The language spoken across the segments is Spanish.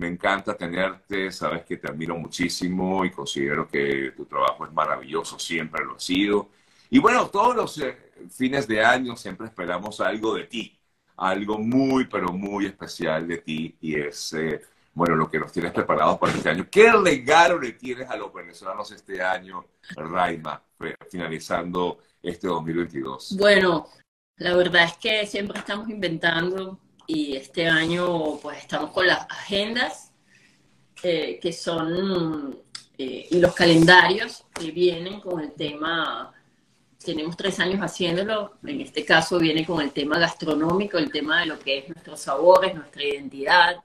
me encanta tenerte, sabes que te admiro muchísimo y considero que tu trabajo es maravilloso, siempre lo ha sido. Y bueno, todos los eh, fines de año siempre esperamos algo de ti, algo muy, pero muy especial de ti y es, eh, bueno, lo que nos tienes preparados para este año. ¿Qué regalo le tienes a los venezolanos este año, Raima, finalizando este 2022? Bueno, la verdad es que siempre estamos inventando y este año pues estamos con las agendas eh, que son eh, y los calendarios que vienen con el tema, tenemos tres años haciéndolo, en este caso viene con el tema gastronómico, el tema de lo que es nuestros sabores, nuestra identidad,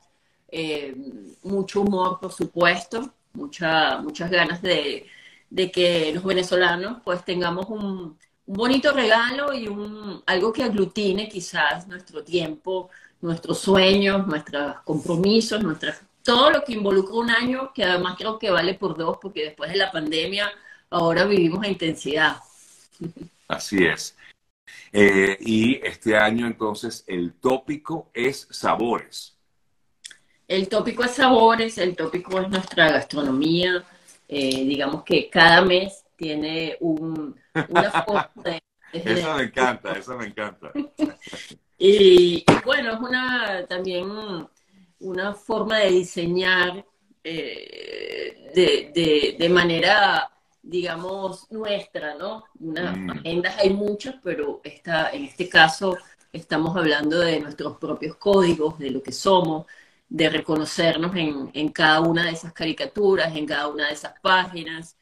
eh, mucho humor por supuesto, mucha, muchas ganas de, de que los venezolanos pues tengamos un, un bonito regalo y un, algo que aglutine quizás nuestro tiempo, nuestros sueños, nuestros compromisos, nuestras, todo lo que involucra un año, que además creo que vale por dos, porque después de la pandemia ahora vivimos a intensidad. Así es. Eh, y este año entonces el tópico es sabores. El tópico es sabores, el tópico es nuestra gastronomía. Eh, digamos que cada mes tiene un, una forma de, Eso me encanta, eso me encanta. Y, bueno, es una también una forma de diseñar eh, de, de, manera, digamos, nuestra, ¿no? Unas mm. agendas hay muchas, pero esta, en este caso estamos hablando de nuestros propios códigos, de lo que somos, de reconocernos en, en cada una de esas caricaturas, en cada una de esas páginas,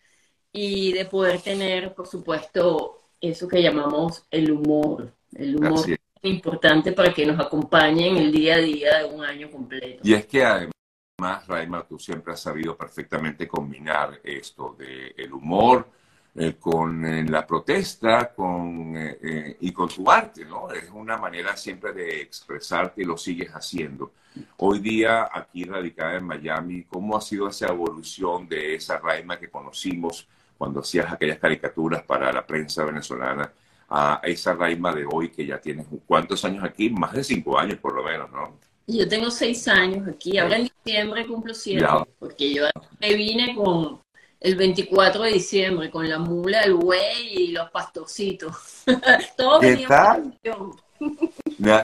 y de poder tener, por supuesto, eso que llamamos el humor. El humor importante para que nos acompañe en el día a día de un año completo. Y es que además, Raima, tú siempre has sabido perfectamente combinar esto de el humor eh, con eh, la protesta con, eh, y con tu arte, ¿no? Es una manera siempre de expresarte y lo sigues haciendo. Hoy día, aquí radicada en Miami, ¿cómo ha sido esa evolución de esa Raima que conocimos cuando hacías aquellas caricaturas para la prensa venezolana? A esa Raima de hoy que ya tienes cuántos años aquí, más de cinco años por lo menos, ¿no? Yo tengo seis años aquí, ahora en diciembre cumplo siete, porque yo me vine con el 24 de diciembre con la mula, el buey y los pastorcitos. Todo ¿Qué tal?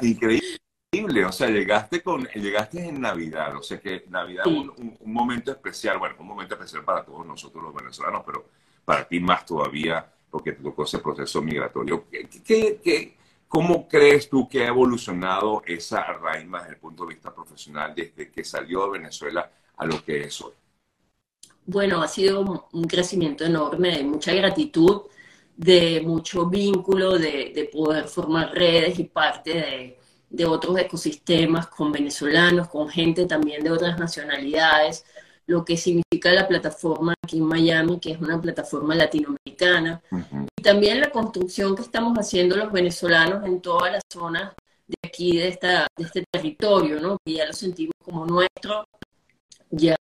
Increíble, o sea, llegaste con, llegaste en Navidad, o sea que Navidad es un, un, momento especial, bueno, un momento especial para todos nosotros los venezolanos, pero para ti más todavía porque te tocó ese proceso migratorio. ¿Qué, cómo crees tú que ha evolucionado esa Raima desde el punto de vista profesional desde que salió de Venezuela a lo que es hoy? Bueno, ha sido un crecimiento enorme, de mucha gratitud, de mucho vínculo, de, poder formar redes y parte de, de otros ecosistemas con venezolanos, con gente también de otras nacionalidades, lo que significa la plataforma aquí en Miami, que es una plataforma latinoamericana, y también la construcción que estamos haciendo los venezolanos en todas las zonas de aquí, de, esta, de este territorio, ¿no? que ya lo sentimos como nuestro, ya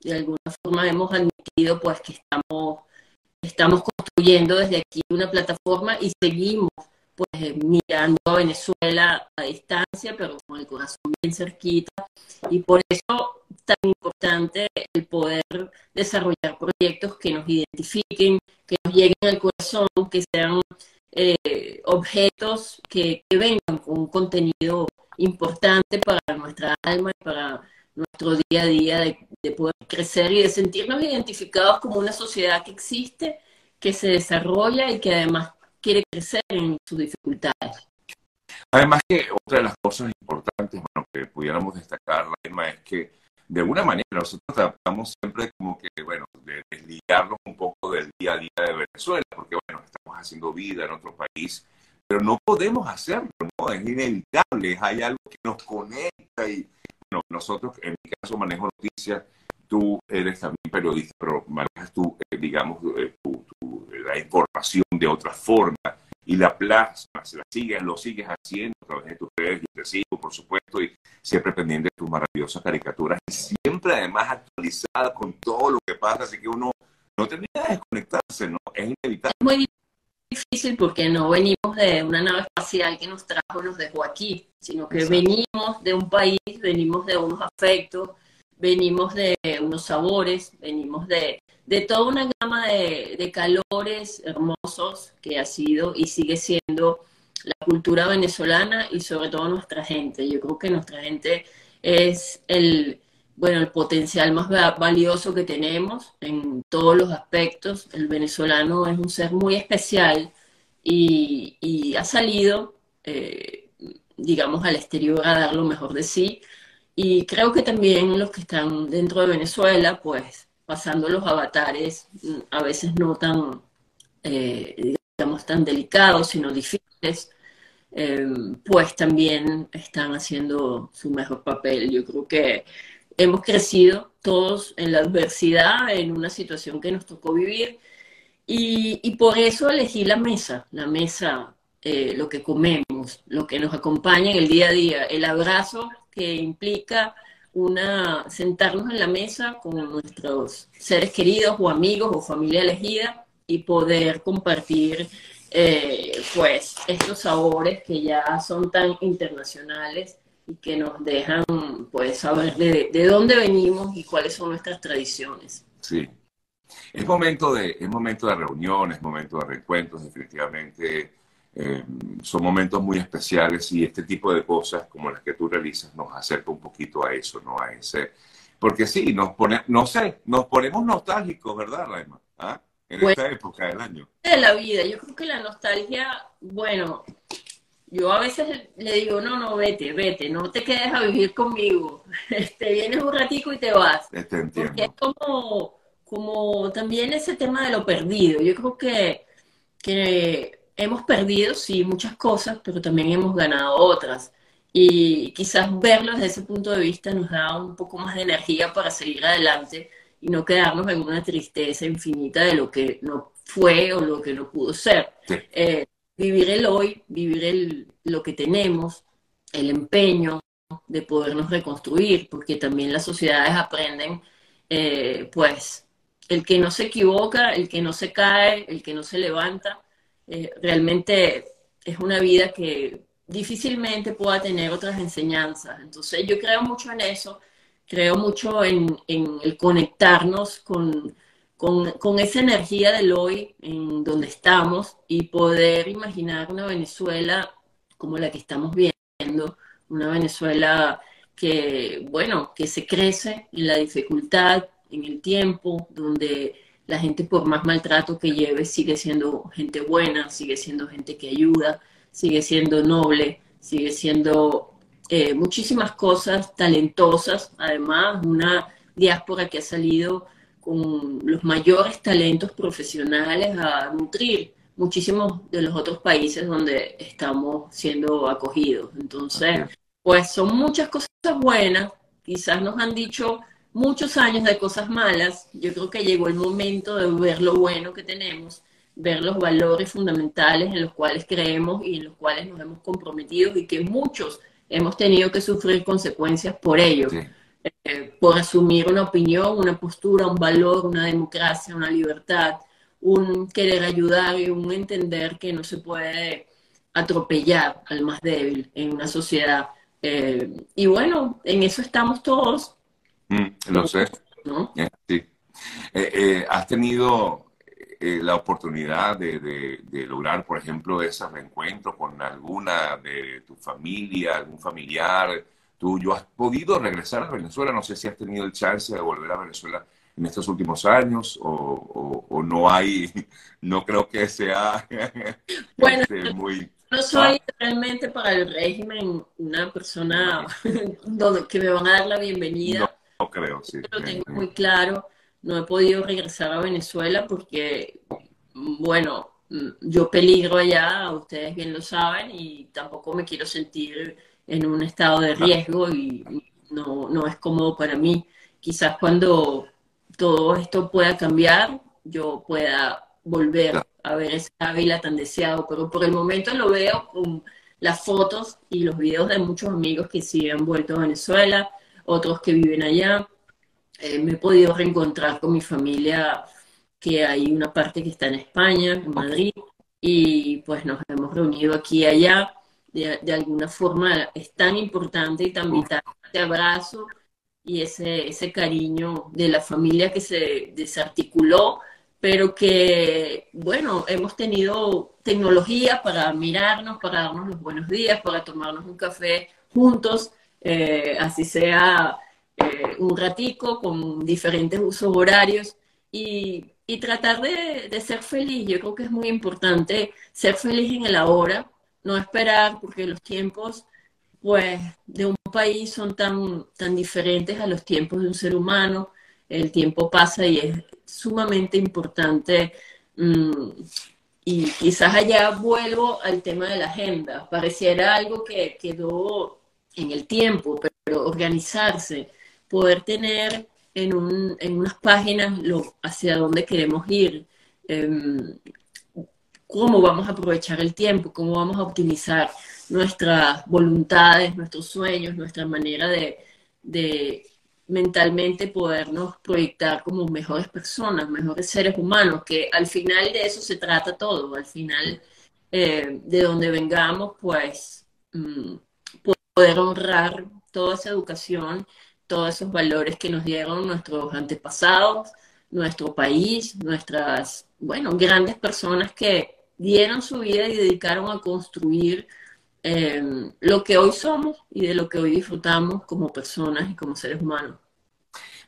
de alguna forma hemos admitido pues que estamos, estamos construyendo desde aquí una plataforma y seguimos pues mirando a Venezuela a distancia, pero con el corazón bien cerquita. Y por eso tan importante el poder desarrollar proyectos que nos identifiquen, que nos lleguen al corazón, que sean eh, objetos que, vengan con un contenido importante para nuestra alma y para nuestro día a día de, de poder crecer y de sentirnos identificados como una sociedad que existe, que se desarrolla y que además quiere crecer en sus dificultades. Además que otra de las cosas importantes que pudiéramos destacar, Raima, es que de alguna manera nosotros tratamos siempre como que, bueno, de desligarnos un poco del día a día de Venezuela, porque, bueno, estamos haciendo vida en otro país, pero no podemos hacerlo, ¿no? Es inevitable, hay algo que nos conecta y, nosotros, en mi caso, manejo noticias, tú eres también periodista, pero manejas tú, eh, digamos, eh, la información de otra forma y la plasmas, la sigues, lo sigues haciendo a través de tus redes, yo te sigo, por supuesto, y siempre pendiente de tus maravillosas caricaturas, y siempre además actualizada con todo lo que pasa, así que uno no termina de desconectarse, ¿no? Es inevitable. Es muy difícil porque no venimos de una nave espacial que nos trajo, nos dejó aquí, sino que venimos de un país, venimos de unos afectos, venimos de unos sabores, venimos de, de toda una gama de, de, calores hermosos que ha sido y sigue siendo la cultura venezolana y sobre todo nuestra gente. Yo creo que nuestra gente es el, bueno, el potencial más valioso que tenemos en todos los aspectos. El venezolano es un ser muy especial y, ha salido, eh, digamos, al exterior a dar lo mejor de sí. Y creo que también los que están dentro de Venezuela, pues pasando los avatares mm, a veces no tan, eh, digamos, tan delicados, sino difíciles, eh, pues también están haciendo su mejor papel. Yo creo que hemos crecido todos en la adversidad, en una situación que nos tocó vivir, y, por eso elegí la mesa, la mesa, eh, lo que comemos, lo que nos acompaña en el día a día, el abrazo que implica una sentarnos en la mesa con nuestros seres queridos o amigos o familia elegida y poder compartir eh, pues estos sabores que ya son tan internacionales y que nos dejan pues saber de, de, dónde venimos y cuáles son nuestras tradiciones. Sí. Es momento de, es momento de reuniones, momento de reencuentros, definitivamente eh, son momentos muy especiales y este tipo de cosas como las que tú realizas nos acerca un poquito a eso, ¿no? A ese, porque sí, nos pone, no sé, nos ponemos nostálgicos, ¿verdad, Raima? ¿Ah? En esta época del año. De la vida, yo creo que la nostalgia, bueno, yo a veces le digo, no, no, vete, vete, no te quedes a vivir conmigo. Te vienes un ratico y te vas. Te entiendo. Porque es como, como también ese tema de lo perdido. Yo creo que, que hemos perdido, sí, muchas cosas, pero también hemos ganado otras. Y quizás verlo desde ese punto de vista nos da un poco más de energía para seguir adelante y no quedarnos en una tristeza infinita de lo que no fue o lo que no pudo ser. Eh, vivir el hoy, vivir el, lo que tenemos, el empeño de podernos reconstruir, porque también las sociedades aprenden, eh, pues, el que no se equivoca, el que no se cae, el que no se levanta, eh, realmente es una vida que difícilmente pueda tener otras enseñanzas. Entonces yo creo mucho en eso, creo mucho en, el conectarnos con, con, esa energía del hoy en donde estamos y poder imaginar una Venezuela como la que estamos viendo, una Venezuela que, bueno, que se crece en la dificultad, en el tiempo, donde la gente por más maltrato que lleve sigue siendo gente buena, sigue siendo gente que ayuda, sigue siendo noble, sigue siendo eh, muchísimas cosas talentosas, además una diáspora que ha salido con los mayores talentos profesionales a nutrir muchísimos de los otros países donde estamos siendo acogidos. Entonces, pues son muchas cosas buenas, quizás nos han dicho muchos años de cosas malas, yo creo que llegó el momento de ver lo bueno que tenemos, ver los valores fundamentales en los cuales creemos y en los cuales nos hemos comprometido y que muchos hemos tenido que sufrir consecuencias por ello, eh, por asumir una opinión, una postura, un valor, una democracia, una libertad, un querer ayudar y un entender que no se puede atropellar al más débil en una sociedad. Eh, y bueno, en eso estamos todos Mm, lo sé. Eh, sí. Eh, eh, ¿Has tenido la oportunidad de, lograr, por ejemplo, ese reencuentro con alguna de tu familia, algún familiar tuyo? ¿Has podido regresar a Venezuela? No sé si has tenido el chance de volver a Venezuela en estos últimos años o, no hay, no creo que sea bueno, este, muy... No soy realmente para el régimen una persona que me van a dar la bienvenida creo, sí. Lo tengo muy claro. No he podido regresar a Venezuela porque, bueno, yo peligro allá, ustedes bien lo saben, y tampoco me quiero sentir en un estado de riesgo y no, no es cómodo para mí. Quizás cuando todo esto pueda cambiar, yo pueda volver a ver esa Ávila tan deseado, pero por el momento lo veo con las fotos y los videos de muchos amigos que sí han vuelto a Venezuela, otros que viven allá. Eh, me he podido reencontrar con mi familia, que hay una parte que está en España, en Madrid, y pues nos hemos reunido aquí y allá. De, alguna forma es tan importante y tan vital este abrazo y ese, ese cariño de la familia que se desarticuló, pero que, bueno, hemos tenido tecnología para mirarnos, para darnos los buenos días, para tomarnos un café juntos, eh, así sea eh, un ratico con diferentes usos horarios y, y tratar de, de, ser feliz. Yo creo que es muy importante ser feliz en el ahora, no esperar porque los tiempos pues de un país son tan, tan diferentes a los tiempos de un ser humano. El tiempo pasa y es sumamente importante. Mmm, y quizás allá vuelvo al tema de la agenda. Pareciera algo que quedó en el tiempo, pero organizarse, poder tener en, un, en unas páginas hacia dónde queremos ir, eh, cómo vamos a aprovechar el tiempo, cómo vamos a optimizar nuestras voluntades, nuestros sueños, nuestra manera de, de mentalmente podernos proyectar como mejores personas, mejores seres humanos, que al final de eso se trata todo, al final eh, de donde vengamos, pues mmm, poder honrar toda esa educación, todos esos valores que nos dieron nuestros antepasados, nuestro país, nuestras, bueno, grandes personas que dieron su vida y dedicaron a construir eh, lo que hoy somos y de lo que hoy disfrutamos como personas y como seres humanos.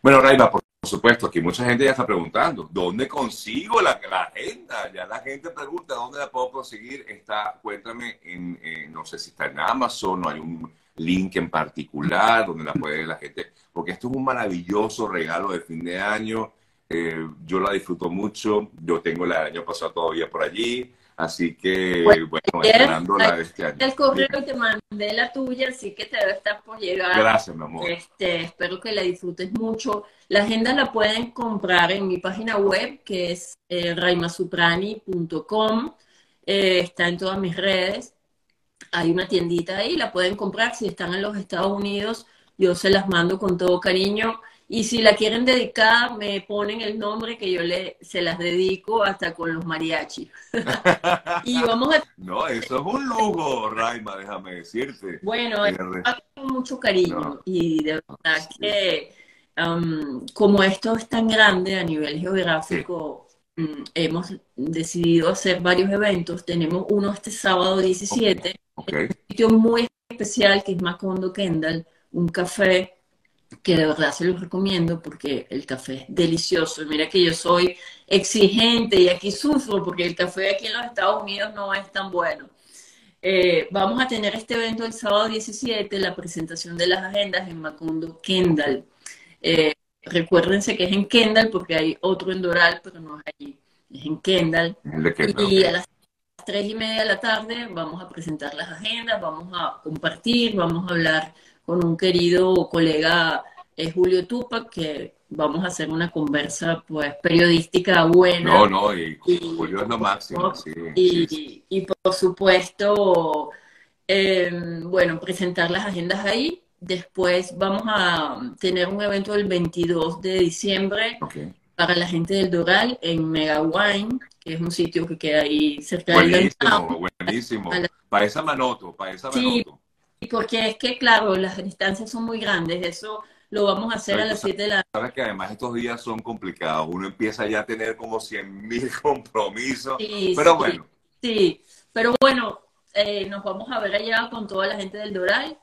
Bueno, Raima, por supuesto, aquí mucha gente ya está preguntando, ¿dónde consigo la, la agenda? Ya la gente pregunta, ¿dónde la puedo conseguir? Está, cuéntame, en, eh, no sé si está en Amazon o hay un link en particular donde la puede la gente, porque esto es un maravilloso regalo de fin de año. Eh, yo la disfruto mucho, yo tengo la del año pasado todavía por allí, Así que, bueno, bueno esperando la de este año. El correo te mandé la tuya, así que te debe estar por llegar. Gracias, mi amor. Este, espero que la disfrutes mucho. La agenda la pueden comprar en mi página web, que es eh, raimasuprani.com. Eh, está en todas mis redes. Hay una tiendita ahí, la pueden comprar. Si están en los Estados Unidos, yo se las mando con todo cariño. Y si la quieren dedicar, me ponen el nombre que yo le, se las dedico hasta con los mariachis. y vamos a... No, eso es un lujo, Raima, déjame decirte. Bueno, con mucho cariño. No. Y de verdad sí. que um, como esto es tan grande a nivel geográfico, sí. Um, hemos decidido hacer varios eventos. Tenemos uno este sábado 17, okay. Okay. un sitio muy especial que es Macondo Kendall, un café que de verdad se los recomiendo porque el café es delicioso. Mira que yo soy exigente y aquí sufro porque el café aquí en los Estados Unidos no es tan bueno. Eh, vamos a tener este evento el sábado 17, la presentación de las agendas en Macondo Kendall. Eh, recuérdense que es en Kendall porque hay otro en Doral, pero no es allí. Es en Kendall. Kendall y a las tres y media de la tarde vamos a presentar las agendas, vamos a compartir, vamos a hablar con un querido colega eh, Julio Tupac, que vamos a hacer una conversa pues periodística buena. No, no, y, y Julio es lo máximo. Sí, y, sí. y, por supuesto, eh, bueno, presentar las agendas ahí. Después vamos a tener un evento el 22 de diciembre okay. para la gente del Doral en Mega Wine, que es un sitio que queda ahí cerca buenísimo, del Buenísimo, buenísimo. Para esa Manoto, para esa Manoto. Sí, porque es que, claro, las distancias son muy grandes, eso lo vamos a hacer a las 7 de la Sabes que además estos días son complicados, uno empieza ya a tener como 100 mil compromisos, sí, pero sí, bueno. Sí, pero bueno, eh, nos vamos a ver allá con toda la gente del Doral.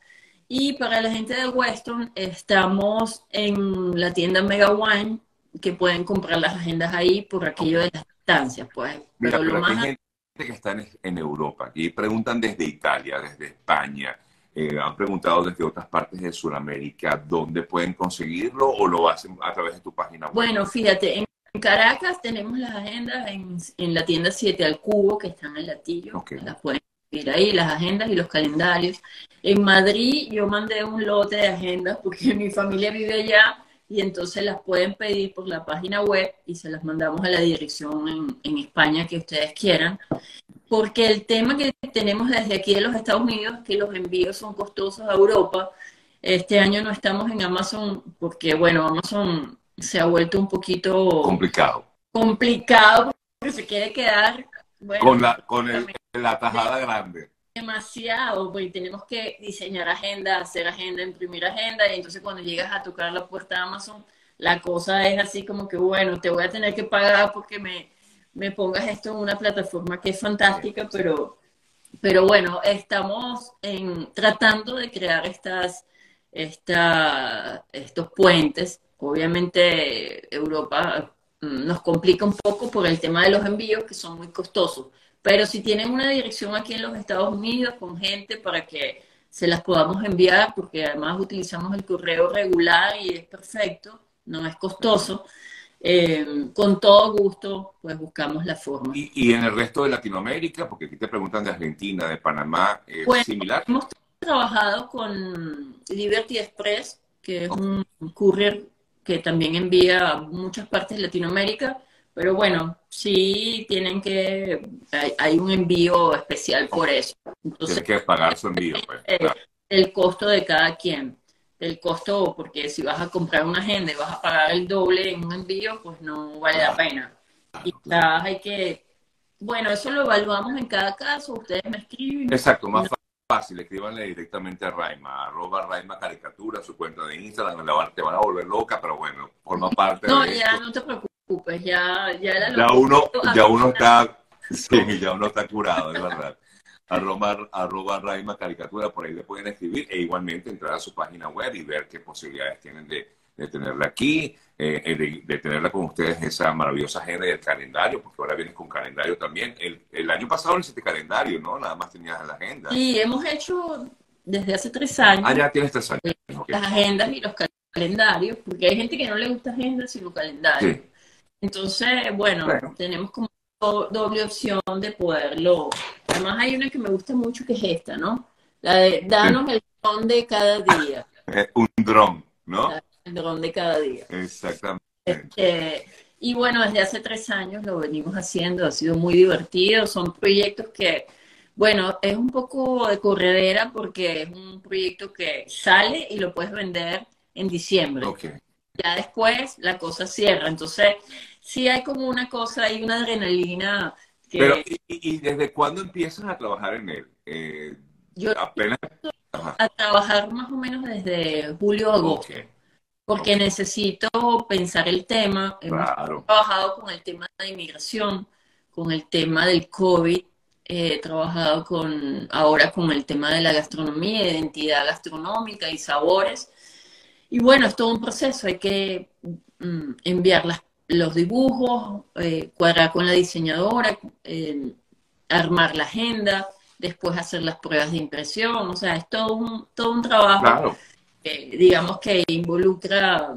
Y para la gente de Weston, estamos en la tienda Mega Wine, que pueden comprar las agendas ahí por aquello de las distancias, pues. Mira, pero, pero lo más... hay gente que está en, Europa, aquí preguntan desde Italia, desde España, eh, han preguntado desde otras partes de Sudamérica dónde pueden conseguirlo o lo hacen a través de tu página web. Bueno, fíjate, en Caracas tenemos las agendas en, en la tienda 7 al cubo que están en Latillo. Okay. Las pueden ahí, las agendas y los calendarios. En Madrid yo mandé un lote de agendas porque mi familia vive allá y entonces las pueden pedir por la página web y se las mandamos a la dirección en, en España que ustedes quieran porque el tema que tenemos desde aquí de los Estados Unidos es que los envíos son costosos a Europa. Este año no estamos en Amazon porque, bueno, Amazon se ha vuelto un poquito complicado. Complicado porque se quiere quedar bueno, con la con el, la tajada grande. demasiado, porque tenemos que diseñar agenda, hacer agenda, imprimir agenda, y entonces cuando llegas a tocar la puerta de Amazon, la cosa es así como que, bueno, te voy a tener que pagar porque me, me pongas esto en una plataforma que es fantástica, pero, pero bueno, estamos en, tratando de crear estas, esta, estos puentes. Obviamente Europa nos complica un poco por el tema de los envíos que son muy costosos, pero si tienen una dirección aquí en los Estados Unidos con gente para que se las podamos enviar, porque además utilizamos el correo regular y es perfecto, no es costoso. Eh, con todo gusto, pues buscamos la forma. ¿Y, en el resto de Latinoamérica? Porque aquí te preguntan de Argentina, de Panamá, ¿es similar? Hemos trabajado con Liberty Express, que es un courier que también envía a muchas partes de Latinoamérica, pero bueno, sí tienen que, hay, un envío especial por eso. Entonces, Tienes que pagar su envío. Pues, el costo de cada quien el costo, porque si vas a comprar una agenda y vas a pagar el doble en un envío, pues no vale la pena. Quizás hay que, bueno, eso lo evaluamos en cada caso, ustedes me escriben. Exacto, más fácil, escríbanle directamente a Raima, arroba Raima Caricatura, su cuenta de Instagram, te van a volver loca, pero bueno, forma parte no, de No, ya no te preocupes, ya, ya Ya uno, ya uno está, sí, ya uno está curado, es verdad. Arroba, arroba Raima Caricatura, por ahí le pueden escribir e igualmente entrar a su página web y ver qué posibilidades tienen de, tenerla aquí, eh, eh, de, tenerla con ustedes esa maravillosa agenda y el calendario, porque ahora vienes con calendario también. El, año pasado no hiciste calendario, ¿no? Nada más tenías la agenda. Sí, hemos hecho desde hace tres años. Ah, ya tienes tres años. Las agendas y los calendarios, porque hay gente que no le gusta agendas sino calendario. Entonces, bueno, tenemos como doble opción de poderlo. Además hay una que me gusta mucho que es esta, ¿no? La de danos el dron de cada día. Un dron, ¿no? El de cada día. Exactamente. Este, y bueno, desde hace tres años lo venimos haciendo, ha sido muy divertido, son proyectos que, bueno, es un poco de corredera porque es un proyecto que sale y lo puedes vender en diciembre. Okay. Ya después la cosa cierra, entonces sí hay como una cosa, hay una adrenalina. Que... Pero, ¿y, desde cuándo empiezas a trabajar en él? Eh, yo apenas. A trabajar más o menos desde julio agosto. Porque necesito pensar el tema. Hemos trabajado con el tema de inmigración, con el tema del COVID, he trabajado con ahora con el tema de la gastronomía, identidad gastronómica y sabores. Y bueno, es todo un proceso, hay que mm, enviar las los dibujos, eh, cuadrar con la diseñadora, eh, armar la agenda, después hacer las pruebas de impresión, o sea, es todo un, todo un trabajo, digamos, que involucra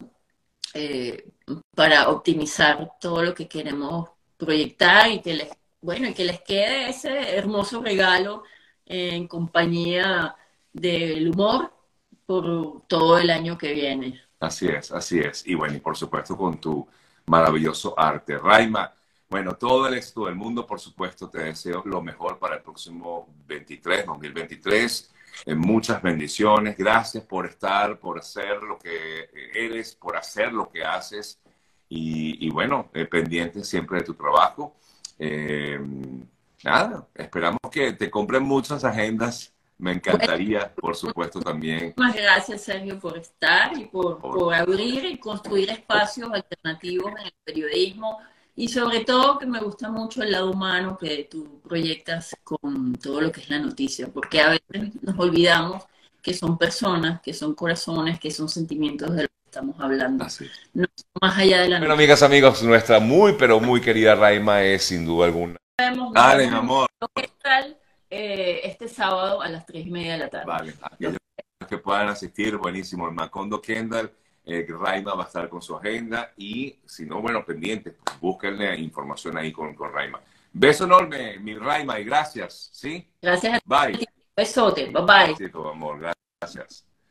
eh, para optimizar todo lo que queremos proyectar y que les, bueno, y que les quede ese hermoso regalo en compañía del humor por todo el año que viene. Así es, así es. Y bueno, y por supuesto con tu maravilloso arte. Raima, bueno, todo el éxito del mundo, por supuesto, te deseo lo mejor para el próximo 23, 2023. Muchas bendiciones. Gracias por estar, por hacer lo que eres, por hacer lo que haces. Y, bueno, eh, pendiente siempre de tu trabajo. Eh, nada, esperamos que te compren muchas agendas me encantaría, por supuesto, también. Muchas gracias, Sergio, por estar y por, por, abrir y construir espacios alternativos en el periodismo y sobre todo que me gusta mucho el lado humano que tú proyectas con todo lo que es la noticia, porque a veces nos olvidamos que son personas, que son corazones, que son sentimientos de lo que estamos hablando. No, más allá de la Bueno, amigas, amigos, nuestra muy, pero muy querida Raima es sin duda alguna. Dale, mi amor. Eh, este sábado a las tres y media de la tarde. Vale, aquellos que puedan asistir, buenísimo. El Macondo Kendall, eh, Raima va a estar con su agenda y si no, bueno, pendientes, pues, búsquenle información ahí con, con Raima. Beso enorme, mi Raima, y gracias, ¿sí? Gracias. Bye. Besote, bye bye. Amor, gracias.